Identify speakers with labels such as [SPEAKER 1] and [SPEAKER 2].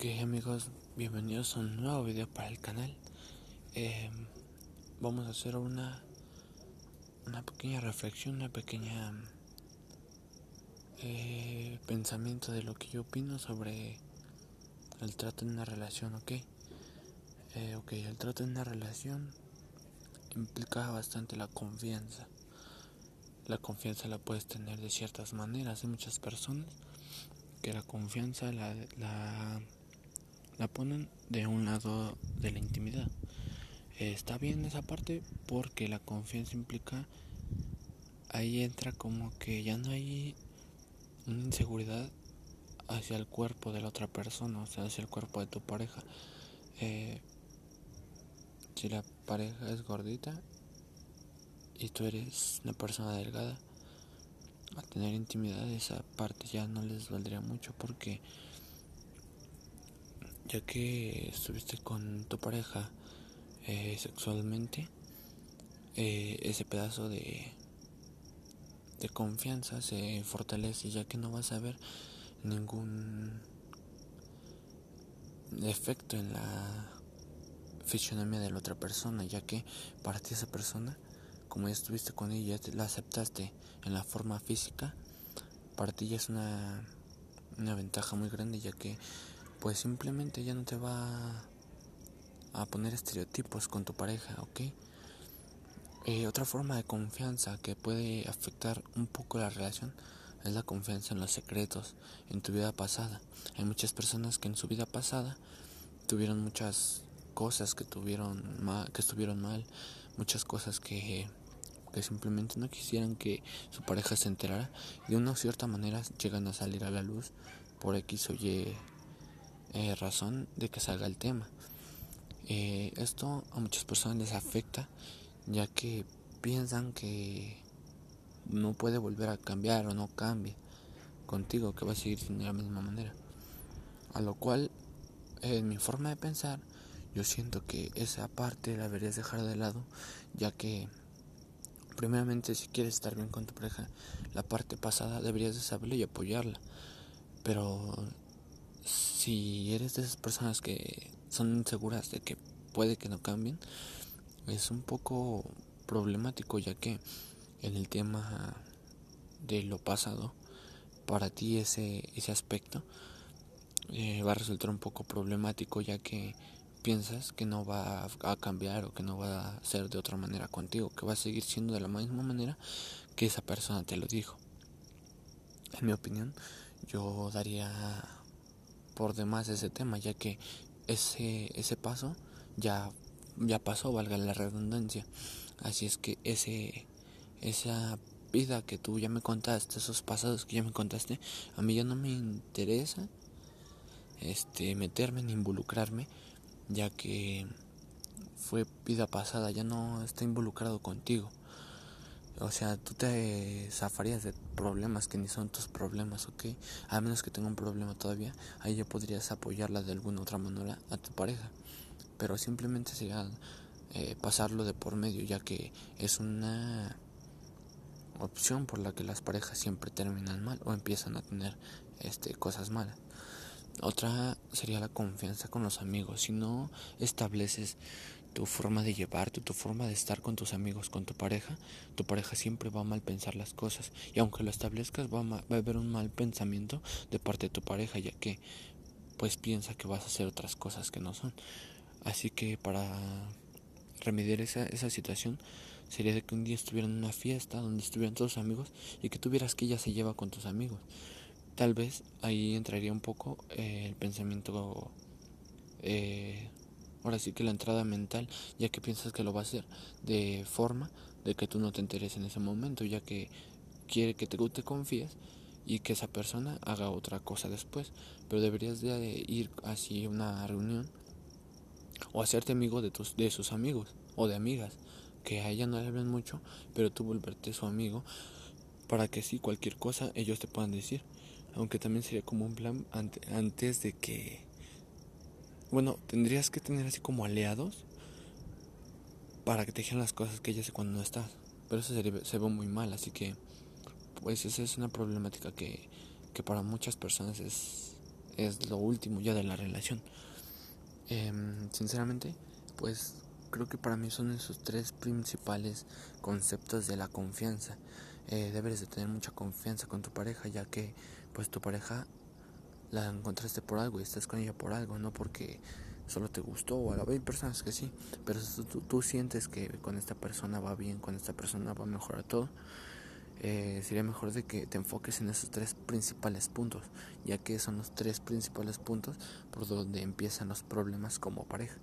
[SPEAKER 1] Ok amigos, bienvenidos a un nuevo video para el canal. Eh, vamos a hacer una una pequeña reflexión, una pequeña eh, pensamiento de lo que yo opino sobre el trato en una relación, ¿ok? Eh, ok, el trato en una relación implica bastante la confianza. La confianza la puedes tener de ciertas maneras. Hay muchas personas que la confianza la, la, la ponen de un lado de la intimidad. está bien esa parte porque la confianza implica, ahí entra como que ya no hay una inseguridad hacia el cuerpo de la otra persona, o sea, hacia el cuerpo de tu pareja. Eh, si la pareja es gordita y tú eres una persona delgada, a tener intimidad esa parte ya no les valdría mucho porque ya que estuviste con tu pareja eh, sexualmente eh, ese pedazo de de confianza se fortalece ya que no vas a ver ningún defecto en la fisionomía de la otra persona ya que para ti esa persona como ya estuviste con ella, la aceptaste en la forma física, para ti ya es una, una ventaja muy grande ya que pues simplemente ya no te va a poner estereotipos con tu pareja, ¿ok? Eh, otra forma de confianza que puede afectar un poco la relación es la confianza en los secretos, en tu vida pasada. Hay muchas personas que en su vida pasada tuvieron muchas cosas que tuvieron mal, que estuvieron mal, muchas cosas que que simplemente no quisieran que su pareja se enterara de una cierta manera llegan a salir a la luz por X o Y eh, razón de que salga el tema. Eh, esto a muchas personas les afecta ya que piensan que no puede volver a cambiar o no cambie contigo, que va a seguir siendo de la misma manera. A lo cual, en mi forma de pensar, yo siento que esa parte la deberías dejar de lado, ya que primeramente si quieres estar bien con tu pareja, la parte pasada deberías de saberlo y apoyarla. Pero si eres de esas personas que son inseguras de que puede que no cambien, es un poco problemático ya que en el tema de lo pasado, para ti ese, ese aspecto eh, va a resultar un poco problemático ya que piensas que no va a cambiar o que no va a ser de otra manera contigo, que va a seguir siendo de la misma manera que esa persona te lo dijo. En mi opinión, yo daría por demás ese tema, ya que ese ese paso ya ya pasó, valga la redundancia. Así es que ese esa vida que tú ya me contaste, esos pasados que ya me contaste, a mí ya no me interesa este meterme ni involucrarme ya que fue vida pasada, ya no está involucrado contigo. O sea, tú te zafarías de problemas que ni son tus problemas, ¿ok? A menos que tenga un problema todavía, ahí ya podrías apoyarla de alguna otra manera a tu pareja. Pero simplemente sería eh, pasarlo de por medio, ya que es una opción por la que las parejas siempre terminan mal o empiezan a tener este, cosas malas. Otra sería la confianza con los amigos. Si no estableces tu forma de llevarte, tu forma de estar con tus amigos, con tu pareja, tu pareja siempre va a mal pensar las cosas. Y aunque lo establezcas, va a, va a haber un mal pensamiento de parte de tu pareja, ya que pues piensa que vas a hacer otras cosas que no son. Así que para remediar esa, esa situación sería de que un día estuvieran en una fiesta donde estuvieran todos amigos y que tuvieras que ella se lleva con tus amigos. Tal vez ahí entraría un poco eh, el pensamiento, eh, ahora sí que la entrada mental, ya que piensas que lo va a hacer de forma de que tú no te enteres en ese momento, ya que quiere que tú te confíes y que esa persona haga otra cosa después. Pero deberías de ir así a una reunión o hacerte amigo de, tus, de sus amigos o de amigas, que a ella no le hablan mucho, pero tú volverte su amigo para que si cualquier cosa ellos te puedan decir. Aunque también sería como un plan antes de que... Bueno, tendrías que tener así como aliados para que te dijeran las cosas que ella hace cuando no estás. Pero eso se, ve muy mal, así que pues esa es una problemática que, que para muchas personas es, es lo último ya de la relación. Em, sinceramente, pues creo que para mí son esos tres principales conceptos de la confianza. Eh, debes de tener mucha confianza con tu pareja, ya que pues tu pareja la encontraste por algo y estás con ella por algo, no porque solo te gustó o a la vez personas que sí, pero tú, tú, sientes que con esta persona va bien, con esta persona va a mejorar todo, eh, sería mejor de que te enfoques en esos tres principales puntos, ya que son los tres principales puntos por donde empiezan los problemas como pareja.